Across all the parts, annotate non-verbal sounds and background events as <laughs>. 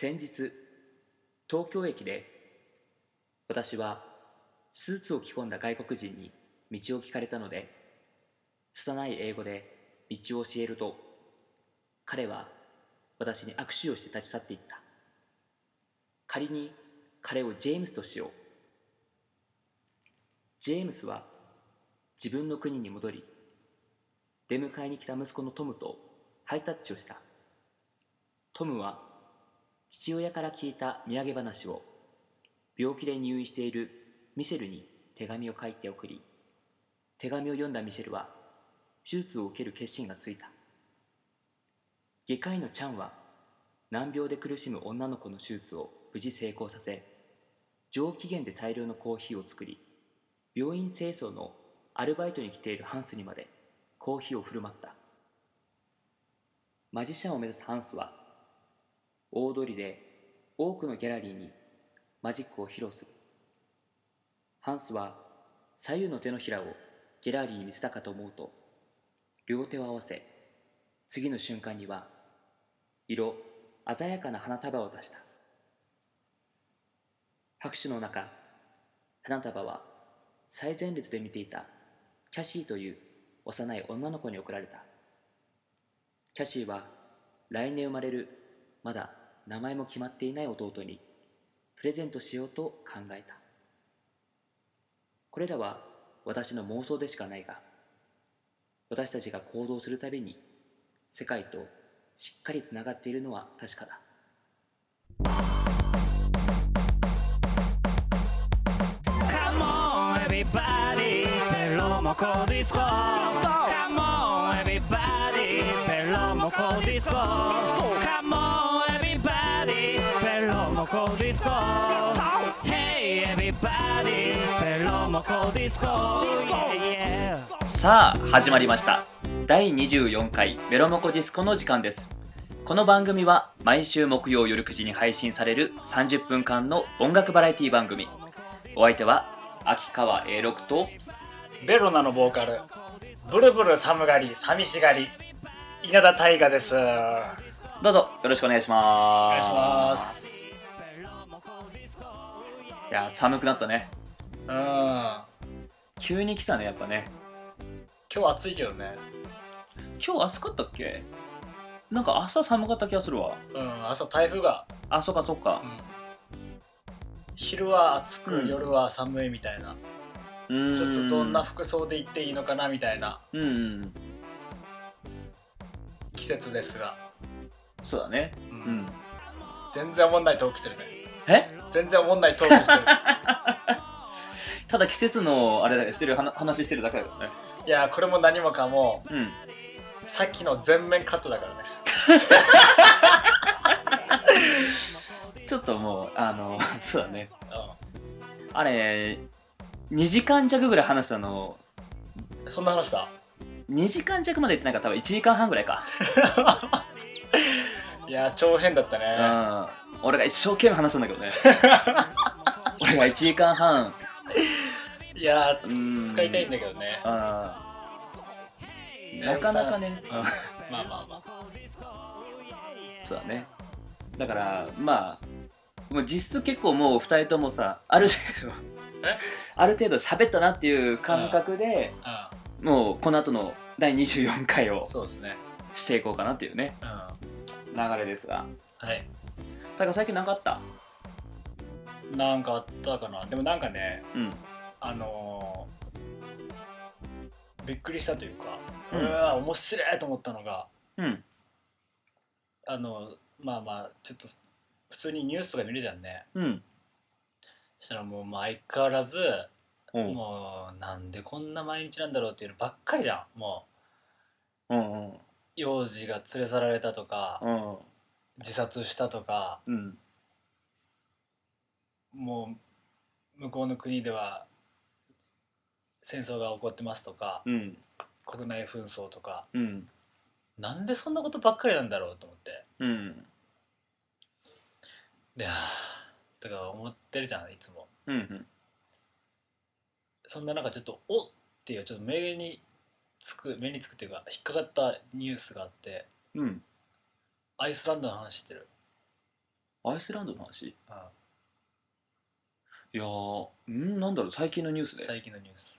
先日東京駅で私はスーツを着込んだ外国人に道を聞かれたので拙い英語で道を教えると彼は私に握手をして立ち去っていった。仮に彼をジェームスとしよう。ジェームスは自分の国に戻り出迎えに来た息子のトムとハイタッチをした。トムは父親から聞いた土産話を病気で入院しているミシェルに手紙を書いて送り手紙を読んだミシェルは手術を受ける決心がついた。外科医のチャンは難病で苦しむ女の子の手術を無事成功させ上機嫌で大量のコーヒーを作り病院清掃のアルバイトに来ているハンスにまでコーヒーを振る舞った。マジシャンを目指すハンスは大通りで多くのギャラリーにマジックを披露する。ハンスは左右の手のひらをギャラリーに見せたかと思うと両手を合わせ次の瞬間には色鮮やかな花束を出した。拍手の中花束は最前列で見ていたキャシーという幼い女の子に贈られた。キャシーは来年生まれるまだ名前も決まっていない弟にプレゼントしようと考えた。これらは私の妄想でしかないが私たちが行動するたびに世界としっかりつながっているのは確かだ。Come on everybody ペロモコディスコ。Come on everybody ペロモコディスコ。Come on everybody ペロモコディスコ Hey everybody. ペロモコディスコさあ始まりました。第24回メロモコディスコの時間です。この番組は毎週木曜夜9時に配信される30分間の音楽バラエティ番組。お相手は秋川 A6 とベロナのボーカルブルブル寒がり寂しがり稲田大我です。お願どうぞよろしくお願いします。いしますいや寒くなったね。うん。今急に来たねやっぱね。日暑いけどね。今日暑かったっけ？なんか朝寒かった気がするわ。うん朝台風が、あそっかそっか。うん、昼は暑く、うん。夜は寒いみたいな。うーん。ちょっとどんな服装で行っていいのかなみたいな。うんうん。季節ですが、そうだね。ううん。ん全然おもんないトークしてるね。え？全然おもんないトークしてる。<laughs> ただ季節のあれだしてる話話してるだけだからね。いやこれも何もかもうん。さっきの全面カットだからね。ちょっともうあの <laughs> そうだね。うあれ2時間弱ぐらい話したの。んそんな話だ2時間弱まで言ってないから多分1時間半ぐらいか <laughs> いや超変だったうねん。俺が一生懸命話したんだけどね。<laughs> 俺が1時間半。いや使いたいんだけどね。うん。なかなかね、うんまあまあまあ。<laughs> そうだね。だからまあもう実質結構もう2人ともさある程度え？ある程度喋ったなっていう感覚で、うもうこの後の第24回をんそうですね。していこうかなっていうね。うん流れですが。はい。だから最近なかった？なんかあったかな。でもなんかねうん。あのーびっくりしたというかううんわ面白いと思ったのがうん。あのまあまあちょっと普通にニュースとか見るじゃんね。うん。そしたらもうまあ相変わらずうん。もうなんでこんな毎日なんだろうっていうのばっかりじゃんもう。んうん。う幼児が連れ去られたとかうん。自殺したとかうん。もう向こうの国では戦争が起こってますとかうん。国内紛争とかうん。なんでそんなことばっかりなんだろうと思って。うん。ではとか思ってるじゃんいつも。うんそんな中ちょっとおっていうちょっと目につく目につくっていうか引っかかったニュースがあってうん。アイスランドの話してる？アイスランドの話？いあやーんなんだろう最近のニュースで。最近のニュース。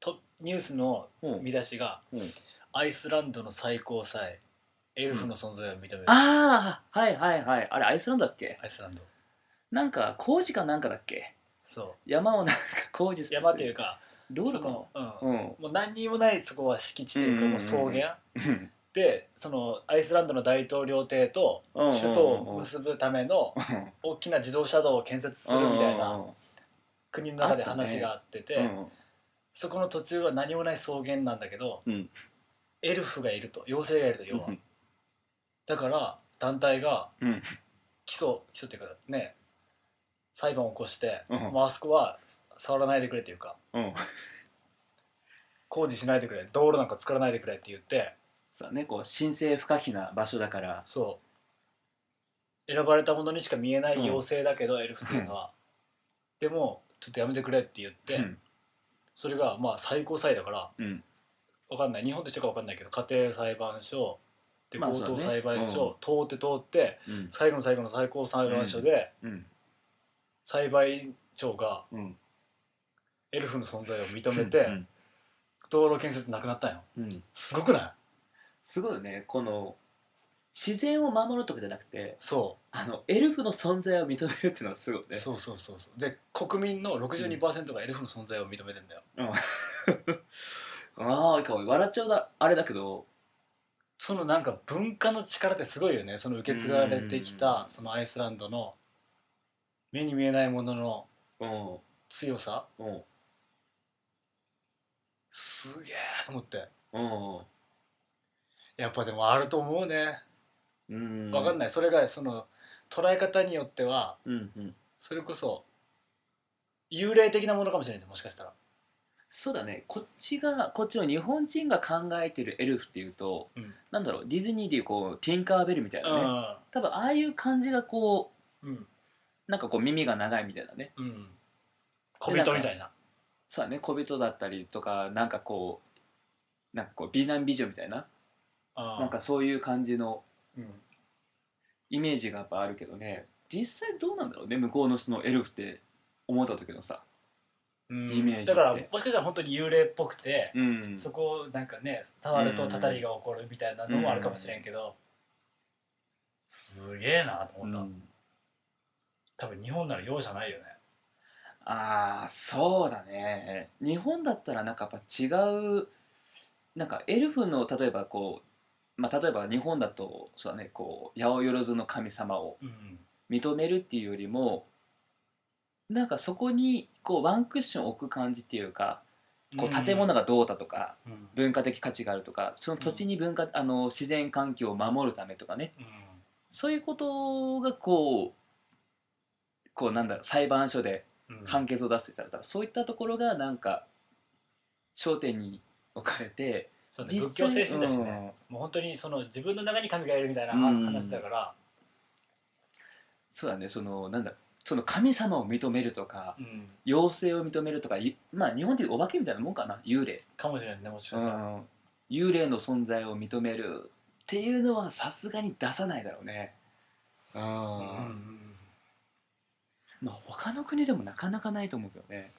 とニュースのうん。見出しが、うん。アイスランドの最高裁エルフの存在を認める、ああはいはいはい。あれアイスランドだっけ？アイスランド。なんか工事かなんかだっけ？そ山をなんか工事すう山というかどうだかその、ううん。もう何にもないそこは敷地というかうんもう草原。うん。でそのアイスランドの大統領邸と首都を結ぶための大きな自動車道を建設するみたいな国の中で話があってて、うんそこの途中は何もない草原なんだけど、うん。エルフがいると妖精がいると要は、だから団体がうん。起訴起訴っていうかね裁判を起こして、うん。もうあそこは触らないでくれっていうかうん。工事しないでくれ道路なんか作らないでくれって言ってそうだねこう神聖不可避な場所だから。そう。選ばれたものにしか見えない妖精だけど、エルフっていうのは、でもちょっとやめてくれって言って、うん。それがまあ最高裁だからうん。わかんない。日本と一緒かわかんないけど家庭裁判所で高等まあそうだね裁判所、通って通ってうん。最後の最後の最高裁判所でうん。裁判長がうんエルフの存在を認めて、うん。道路建設なくなったんよ。うん。すごくない？すごいよね。この自然を守るとかじゃなくてそあのエルフの存在を認めるっていうのはすごいうね。そうそうそうそう。で国民の62%がエルフの存在を認めてんだよ。<laughs> ああかわいい。笑っちゃうだあれだけど。そのなんか文化の力ってすごいよね。その受け継がれてきうん。たそのアイスランドの目に見えないもののうん。強さ。うんすげえと思って。うんやっぱでもあると思うね。うんわかんない。それがその捉え方によってはうんうん。それこそ幽霊的なものかもしれない。ねもしかしたら。そうだね。こっちがこっちの日本人が考えてるエルフっていうと、うん。なんだろう。ディズニーでいうこうティンカーベルみたいなね。多分ああいう感じがこうんうん。うなんかこう耳が長いみたいなね。うん。小人みたいなそうだね小人だったりとかなんかこうなんかこう美男美女みたいなあー。なんかそういう感じのうん。イメージがやっぱあるけどね。実際どうなんだろうね向こうのそのエルフって思った時のさうん。イメージって。だからもしかしたら本当に幽霊っぽくて、うん。そこをなんかね触るとたたりが起こるみたいなのもあるかもしれんけど、すげえなと思った、うん。多分日本なら容赦ないよねああそうだね。日本だったらなんかやっぱ違うなんかエルフの例えばこうまあ例えば日本だとそうだねこう八百万の神様をうん認めるっていうよりもなんかそこにこうワンクッション置く感じっていうかこう建物が、がどうだとかうん。文化的価値があるとかその土地に文化、あの自然環境を守るためとかね。そういうことがこうこうなんだろう裁判所でうんうん判決を出すって言ったらそういったところがなんか焦点に置かれてそうね仏教精神だしね、もう本当にその自分の中に神がいるみたいなうん話だから、そうだねそのなんだその神様を認めるとかうん。妖精を認めるとかいまあ日本でいうお化けみたいなもんかな幽霊、かもしれないねもしかうしたら、ん、幽霊の存在を認めるっていうのはさすがに出さないだろうね。うん、うんまあ他の国でもなかなかないと思うけどね。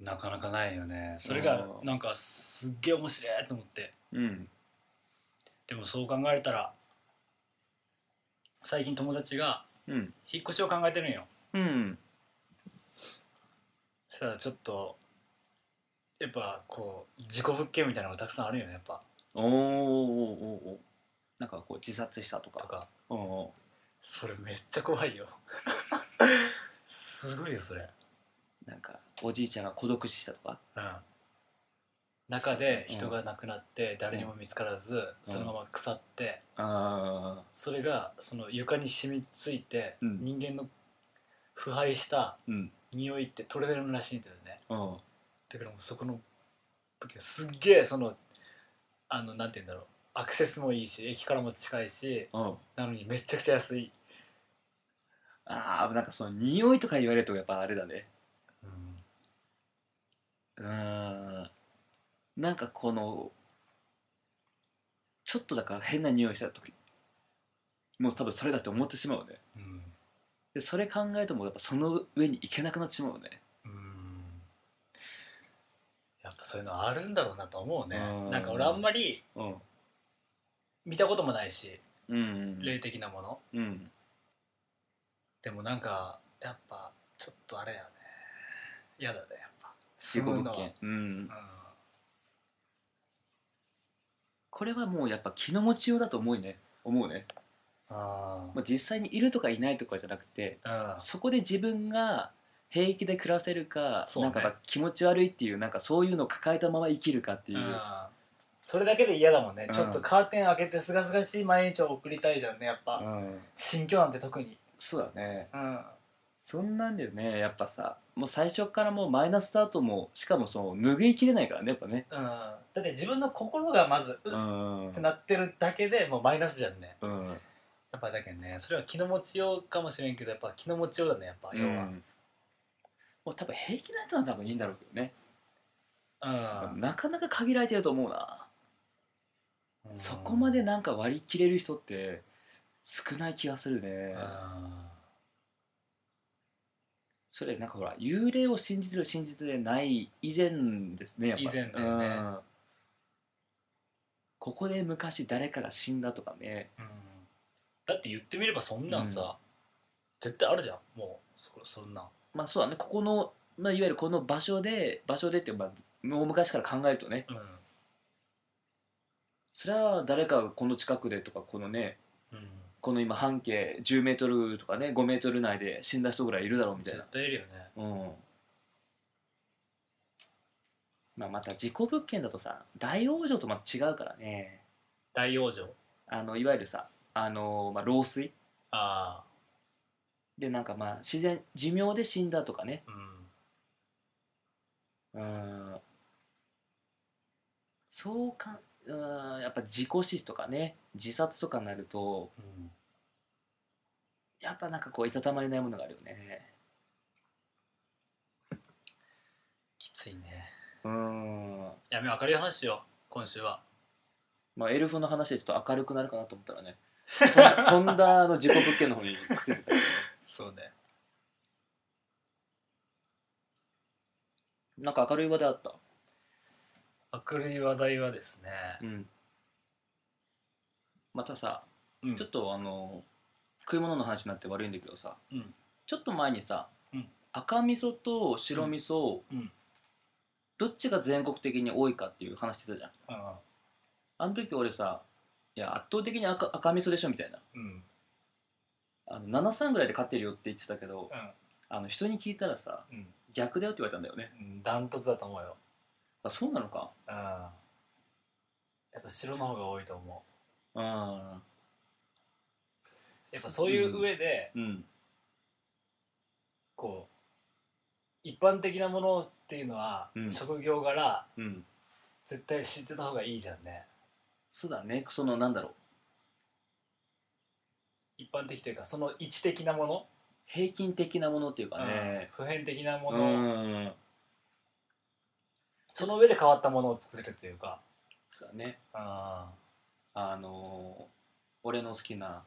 なかなかないよね。それがうん。なんかすっげえ面白いと思って。うん。でもそう考えたら最近友達がうん。引っ越しを考えてるんよ。うん。そしたらちょっとやっぱこう事故物件みたいなのがたくさんあるよねやっぱ。おーおーおーおー。なんかこう自殺したとか。とか。うんうん。それめっちゃ怖いよすごいよそれ。なんかおじいちゃんが孤独死したとか？うん。中で人が亡くなって誰にも見つからずうん。そのまま腐ってあそれがその床に染みついてうん。人間の腐敗したうん。匂いって取れるらしいんだよね。うん。だからもうそこのすっげえそのあのなんて言うんだろう。アクセスもいいし駅からも近いしうん。なのにめちゃくちゃ安い、ああなんかその匂いとか言われるとやっぱあれだね。うん。うーん。なんかこのちょっとだから変な匂いした時もう多分それだって思ってしまうね。うん。でそれ考えるともうやっぱその上に行けなくなってしまうね。うん。やっぱそういうのあるんだろうなと思うね。うん。なんか俺あんまりうん。見たこともないしうん。霊的なもの。うんでもなんかやっぱちょっとあれやね。嫌だねやっぱ。事故物件。うん。うん。これはもうやっぱ気の持ちようだと思うね。思うね、あまあ、実際にいるとかいないとかじゃなくてあそこで自分が平気で暮らせるか、ね。なんか気持ち悪いっていうなんかそういうのを抱えたまま生きるかっていう、うん。それだけで嫌だもんね、うん。ちょっとカーテン開けてすがすがしい毎日を送りたいじゃんねやっぱ、うん。新居なんて特にそうだね。うん。そんなんだよねやっぱさ。もう最初からもうマイナススタートもしかもその拭いきれないからねやっぱね。うん、だって自分の心がまずううっん。ってなってるだけでもうマイナスじゃんね。うん。やっぱだけどねそれは気の持ちようかもしれんけどやっぱ気の持ちようだねやっぱ要は。うんもう多分平気な人は多分いいんだろうけどね、うん、なかなか限られてると思うな、うん。そこまでなんか割り切れる人って少ない気がするね、うんそれなんかほら幽霊を信じてる信じてない以前ですねやっぱ。以前だよね。うん。ここで昔誰かが死んだとかね。うん。だって言ってみればそんなんさ、絶対あるじゃんもうそそんなん。まあそうだね。ここの、まあ、いわゆるこの場所で場所でって、まあ、もう昔から考えるとね。うん。それは誰かがこの近くでとかこのねうんこの今半径10メートルとかね5メートル内で死んだ人ぐらいいるだろうみたい絶な対いるよね。うん。まあまた事故物件だとさ大往生とまた違うからね。大往生？あのいわゆるさあの、まあ、老衰。あでなんかまあ自然寿命で死んだとかね。あうん。うん。そうかうんやっぱ事故死とかね自殺とかになるとうん。やっぱなんかこういたたまれないものがあるよね。きついね。うん。やめ明るい話しよう今週は。まあエルフの話でちょっと明るくなるかなと思ったらねと飛 <laughs> んだあの事故物件の方にくっついてたよね。<laughs> そうね。なんか明るい話題あった？明るい話題はですねうん。またさうん。ちょっとあの食い物の話になって悪いんだけどさ、うん。ちょっと前にさ、うん。赤味噌と白味噌、うん。どっちが全国的に多いかっていう話してたじゃん。うんあの時俺さいや圧倒的に赤赤味噌でしょみたいな。うん。あの73ぐらいで勝ってるよって言ってたけど、あの人に聞いたらさうん。逆だよって言われたんだよね。うん。ダントツだと思うよあそうなのか。うん。やっぱ白の方が多いと思う。うんやっぱそういう上で、うん。こう一般的なものっていうのは、うん。職業柄うん。絶対知ってた方がいいじゃんね。そうだね。そのなんだろう。一般的というかその位置的なもの、平均的なものっていうかね。うん。普遍的なもうの、んその上で変わったものを作れるというか。そうだね。ああの俺の好きな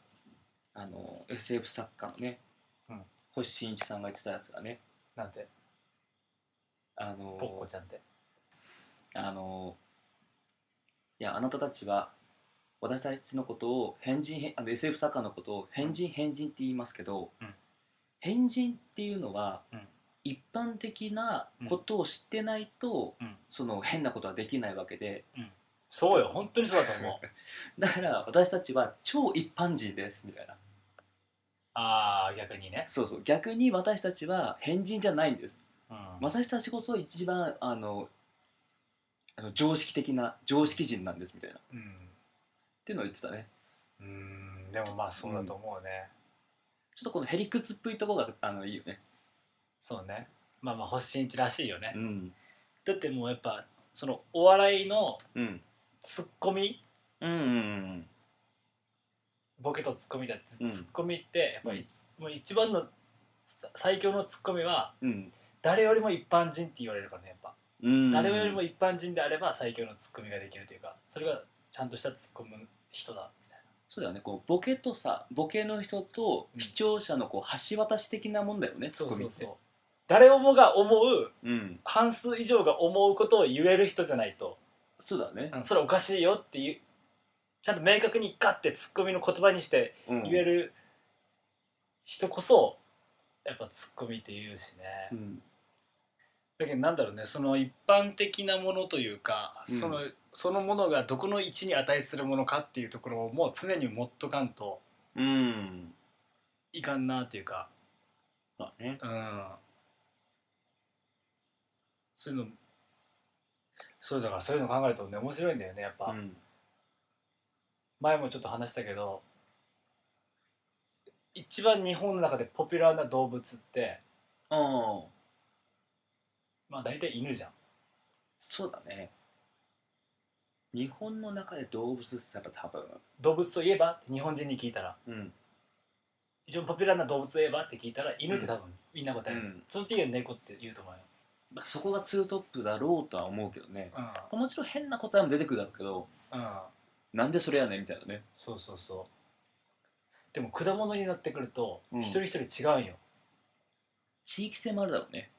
あの SF 作家のね、うん。星新一さんが言ってたやつがね。なんて？あのポッコちゃんって。あのいやあなたたちは私たちのことを変人変あの SF 作家のことを変人変人って言いますけど、うん。変人っていうのは、うん一般的なことを知ってないと、うん。その変なことはできないわけで。そうよ。本当にそうだと思う。<laughs> だから私たちは超一般人ですみたいな。ああ逆にね、そうそう。逆に私たちは変人じゃないんです。うん。私たちこそ一番あのあの常識的な常識人なんですみたいな。っうん。ていうのを言ってたね。うん。でもまあそうだと思うね、ちょっとこのへりくつっぽいところがあのいいよねそうね。まあまあ星新一らしいよね、うん。だってもうやっぱそのお笑いのうん。ツッコミ。うんうんボケとツッコミだって、うんツッコミってやっぱりもう一番のさ最強のツッコミはうん。誰よりも一般人って言われるからねやっぱ、うん。誰よりも一般人であれば最強のツッコミができるというかそれがちゃんとしたツッコむ人だみたいそうだよね。こうボケとさボケの人とうん。視聴者のこう橋渡し的なもんだよね、ツッコミって誰もが思ううん。半数以上が思うことを言える人じゃないと、そうだね、うんそれおかしいよっていうちゃんと明確にガッてツッコミの言葉にしてうん。言える人こそやっぱツッコミって言うしね、うん。だけどなんだろうねその一般的なものというか、うん。そのそのものがどこの位置に値するものかっていうところをもう常に持っとかんとうん。いかんなっていうか。そうだね。うんそういうのそうだからそういうの考えるとね面白いんだよねやっぱ、うん。前もちょっと話したけど一番日本の中でポピュラーな動物ってああまあ大体犬じゃん。そうだね。日本の中で動物ってやっぱ多分。動物といえば？って日本人に聞いたら。うん。一番ポピュラーな動物といえば？って聞いたら犬って多分みんな答える、うん。その次は猫って言うと思うよ、まあそこがツートップだろうとは思うけどね。うん。もちろん変な答えも出てくるだろうけどうん、なんでそれやねんみたいなね。そうそうそう。でも果物になってくると、うん。一人一人違うんよ。地域性もあるだろうね。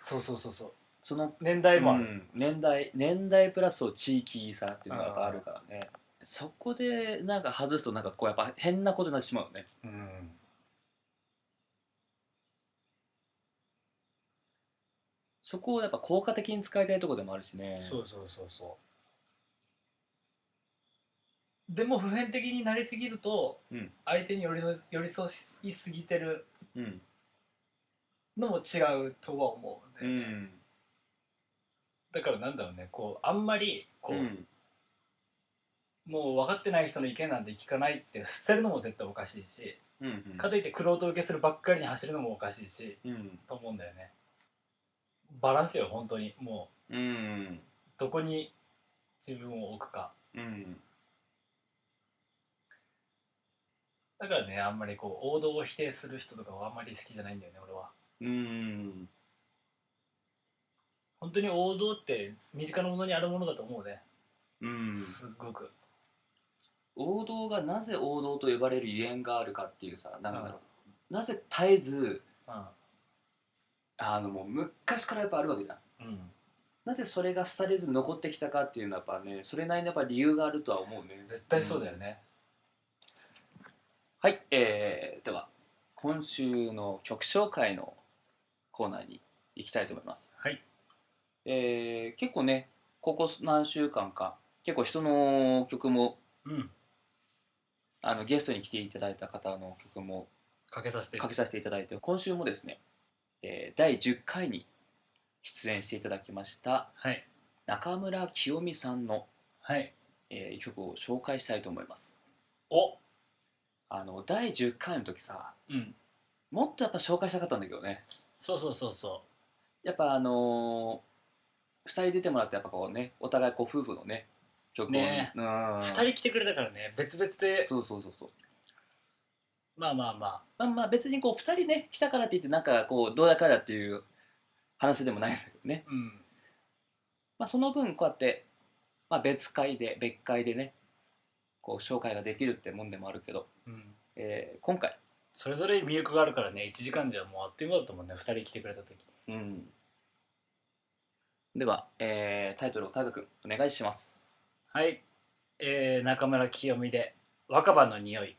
そうそうそうそう。その年代もある、うん。年代年代プラス地域差っていうのがあるからね。そこでなんか外すとなんかこうやっぱ変なことになってしまうよね。うんそこをやっぱ効果的に使いたいところでもあるしね。そうそうそうそう。でも普遍的になりすぎると、うん。相手に寄り添い寄り添いすぎてるうん。のも違うとは思うんうだよね、ん。だからなんだろうね。こうあんまりこう、うん。もう分かってない人の意見なんて聞かないって捨てるのも絶対おかしいし、うん。かといって玄人受けするばっかりに走るのもおかしいしうん。と思うんだよねバランスよ本当に。もううん。どこに自分を置くか。うん。だからねあんまりこう王道を否定する人とかはあんまり好きじゃないんだよね俺は。うん。本当に王道って身近なものにあるものだと思うね、うん。すっごく。王道がなぜ王道と呼ばれるゆえんがあるかっていうさなんだろう。なぜ絶えずうあのもう昔からやっぱあるわけじゃん。んうん。なぜそれが廃れず残ってきたかっていうのはやっぱねそれなりのやっぱ理由があるとは思うね。絶対そうだよね、はい、えー、では今週の曲紹介のコーナーに行きたいと思います、はい。えー、結構ねここ何週間か結構人の曲もうん。あのゲストに来ていただいた方の曲もかけさせて。かけさせていただいて今週もですね、えー第10回に出演していただきましたはい。中村清美さんの、はい。えー曲を紹介したいと思います。お。あの第10回の時さうん。もっとやっぱ紹介したかったんだけどね。そうそうそうそやっぱあのー、2人出てもらってやっぱこうねお互いこう夫婦のね曲をね。うん。う2人来てくれたからね別々で。そうそうそうそうまあまあまあ。まあまあ別にこう2人ね来たからって言ってなんかこうどうだかだっていう話でもないんだけどね。うん。まあその分こうやって、まあ、別会で別会でねこう紹介ができるってもんでもあるけど、うん。えー今回。それぞれに魅力があるからね1時間じゃもうあっという間だったもんね2人来てくれた時。うん。では、えータイトルを大河君お願いします。はい、えー、中村清美で「若葉の匂い」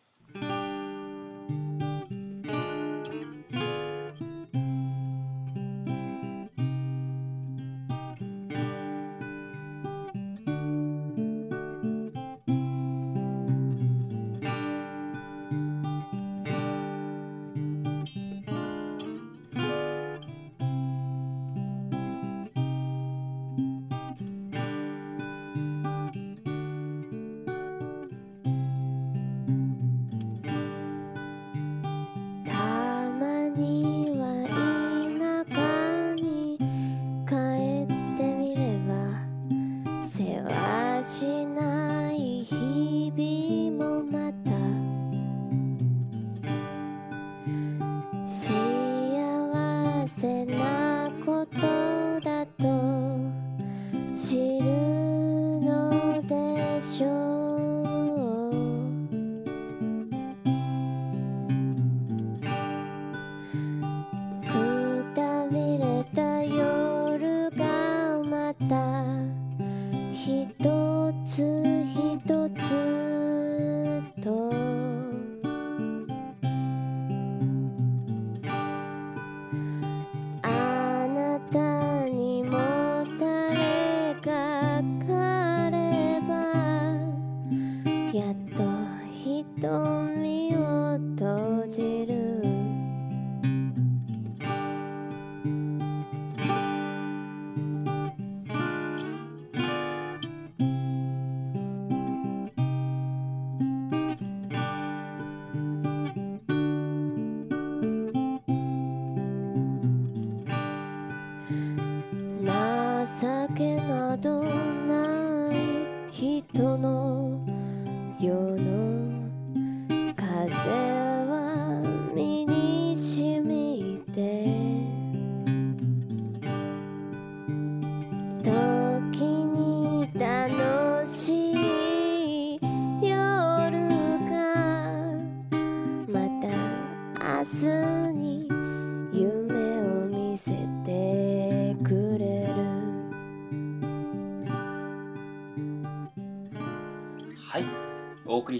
しない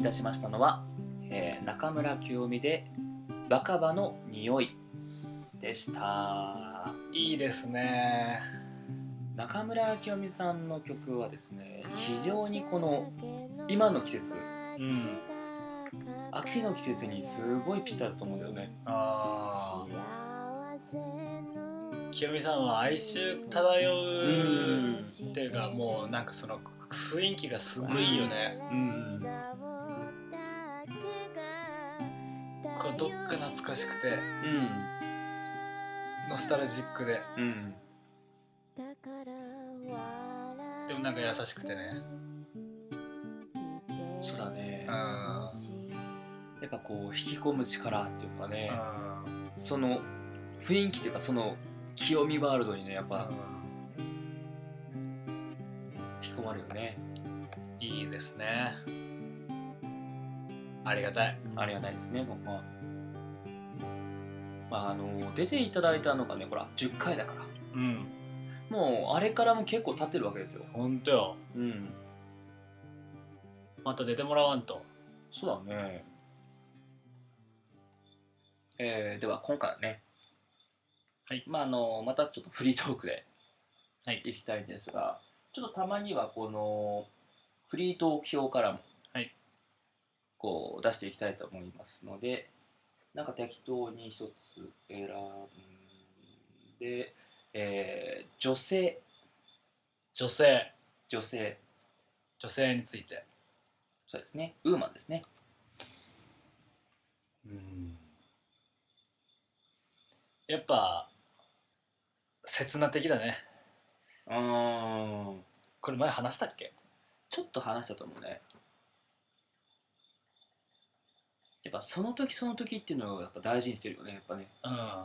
たしましたのは、えー中村清美で「若葉の匂い」でした。いいですね。中村清美さんの曲はですね非常にこの今の季節うん。秋の季節にすごいぴったりだと思うんだよね。ああ清美さんは哀愁漂うっていうかもうなんかその雰囲気がすごいいいよねうんこうどっか懐かしくて。うノスタルジックで。んうん。でもなんか優しくてね。そうだね。うん。やっぱこう引き込む力っていうかね。うその雰囲気っていうかその清美ワールドにねやっぱ引き込まれるよね。んいいですねありがたい。ありがたいですね僕はまああの出ていただいたのがねほら10回だから。うん。もうあれからも結構経ってるわけですよ。ほんとよ。うん。また出てもらわんと。そうだね。えー、では今回はね。はい。まああのまたちょっとフリートークではい。いきたいんですが、ちょっとたまにはこのフリートーク表からも、はいこう出していきたいと思いますのでなんか適当に一つ選んで、えー女性。女性。女性。女性について。そうですね。ウーマンですね。うん。やっぱ刹那的だね。うーん。これ前話したっけ？ちょっと話したと思うねやっぱその時その時っていうのをやっぱ大事にしてるよねやっぱね。うん。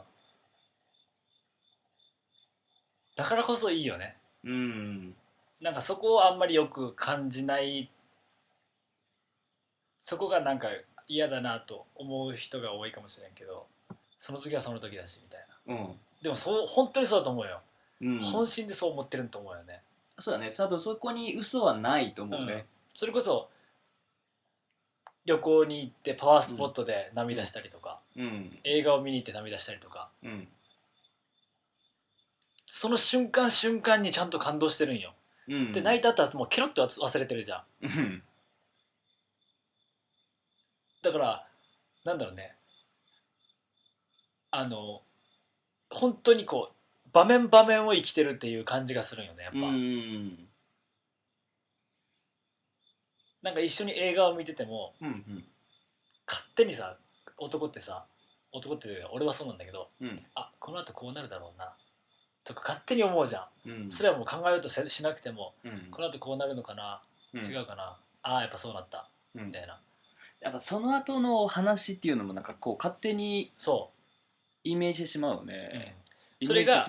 だからこそいいよね。うん。なんかそこをあんまりよく感じない。そこがなんか嫌だなと思う人が多いかもしれんけどその時はその時だしみたいな。うん、でもそう本当にそうだと思うよ、うん、本心でそう思ってると思うよね。そうだね。多分そこに嘘はないと思うね。それこそ旅行に行ってパワースポットで涙したりとか、うん。映画を見に行って涙したりとか。うん。その瞬間瞬間にちゃんと感動してるんよ、うん。で泣いた後はもうケロッと忘れてるじゃん。うん。だからなんだろうね。あの本当にこう場面場面を生きてるっていう感じがするんよねやっぱ、うんなんか一緒に映画を見ててもうん勝手にさ男ってさ男って俺はそうなんだけどうん。あこの後こうなるだろうなとか勝手に思うじゃん。うん。それはもう考えようとせしなくてもうん。この後こうなるのかな、うん。違うかなああやっぱそうなったうん。みたいな。やっぱその後の話っていうのもなんかこう勝手にそイメージしてしまうよう、ね、うん。それが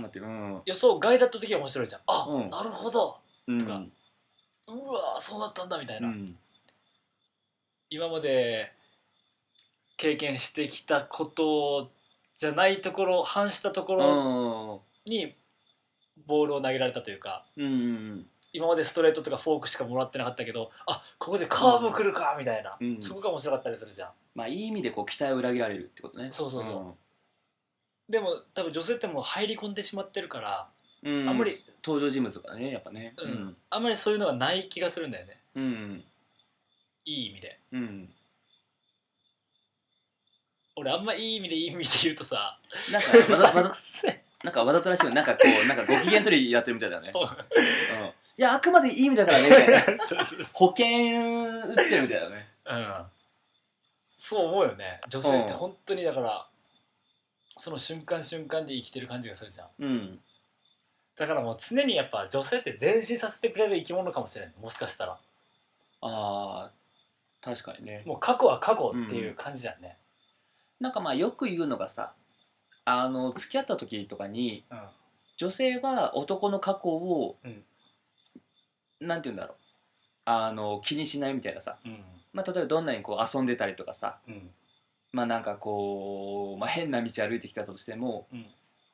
予想外だった時は面白いじゃん。あ、うん。なるほど。うんとかうわそうなったんだみたいな、うん今まで経験してきたことじゃないところ反したところにボールを投げられたというかうんうん今までストレートとかフォークしかもらってなかったけどあここでカーブ来るかみたいな、うんそこが面白かったりするじゃん。まあいい意味でこう期待を裏切られるってことね。そうそうそう。でも多分女性ってもう入り込んでしまってるからうん、うんあんまり登場人物とかねやっぱね。うん。あんまりそういうのがない気がするんだよね。うんいい意味で。うん。俺あんまいい意味でいい意味で言うとさなんかわざ <laughs> わざなんかわざとらしいよ。なんかこうなんかご機嫌取りやってるみたいだよね、おう。ん、いやあくまでいい意味だからね。<laughs> 保険打ってるみたいだね。うん。そう思うよね。女性って本当にだからその瞬間瞬間で生きてる感じがするじゃん。うん。だからもう常にやっぱ女性って前進させてくれる生き物かもしれない。もしかしたら。ああ確かにね。もう過去は過去っていう感じじゃんね。なんかまあよく言うのがさあの付き合った時とかにうん。女性は男の過去を、うん。なんて言うんだろう。あの気にしないみたいなさ、うん。まあ、例えばどんなにこう遊んでたりとかさ。うん。まあなんかこう、まあ、変な道歩いてきたとしても、うん。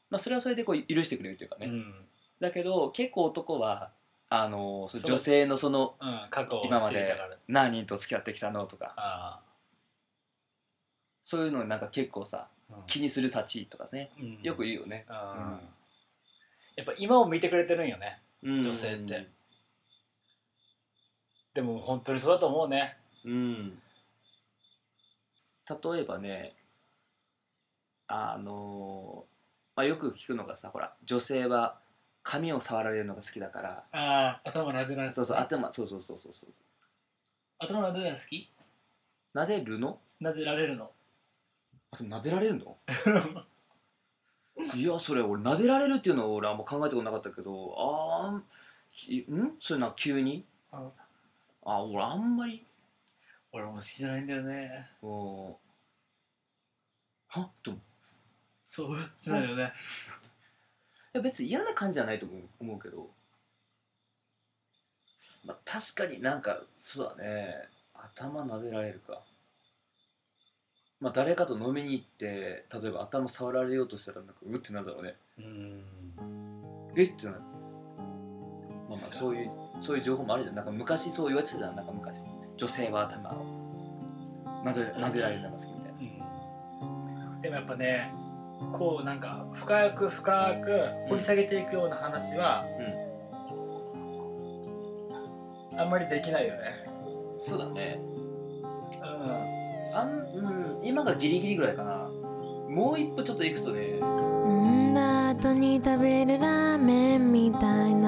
まあ、それはそれでこう許してくれるというかね、うん。だけど結構男はあの女性のそのうん過去を今まで何人と付き合ってきたのとか。あそういうのなんか結構さあうん。気にする立ちとかねうん。よく言うよね、うん。やっぱ今を見てくれてるんよねうん。女性って。でも本当にそうだと思うね。うん。例えばねあのまあ、よく聞くのがさほら女性は髪を触られるのが好きだから。ああ頭撫でられそうそう頭そうそうそうそうそう。頭撫でられるの好き？撫でるの？撫でられるの？あと撫でられるの？<laughs> いやそれ俺撫でられるっていうのを俺あんま考えたことなかったけどあーひん？それな急に？うん。あ俺あんまり？俺も好きじゃないんだよね。うん。は？っとそう？ってなるよね。い <laughs> や別に嫌な感じじゃないと思う思うけど、まあ、確かになんかそうだね。頭撫でられるか。まあ誰かと飲みに行って例えば頭触られようとしたらなんかうってなるだろうね。うん。えってなる。まあまあそういうそういう情報もあるじゃん。なんか昔そう言われてたじゃんなんか昔。女性は頭を撫で撫でられるのが好きみたいな。うん。でもやっぱねこうなんか深く深く掘り下げていくような話は、あんまりできないよね。そうだね。うん。あん、うん、今がギリギリぐらいかな。もう一歩ちょっと行くとね。飲ん。だ後に食べるラーメンみたいな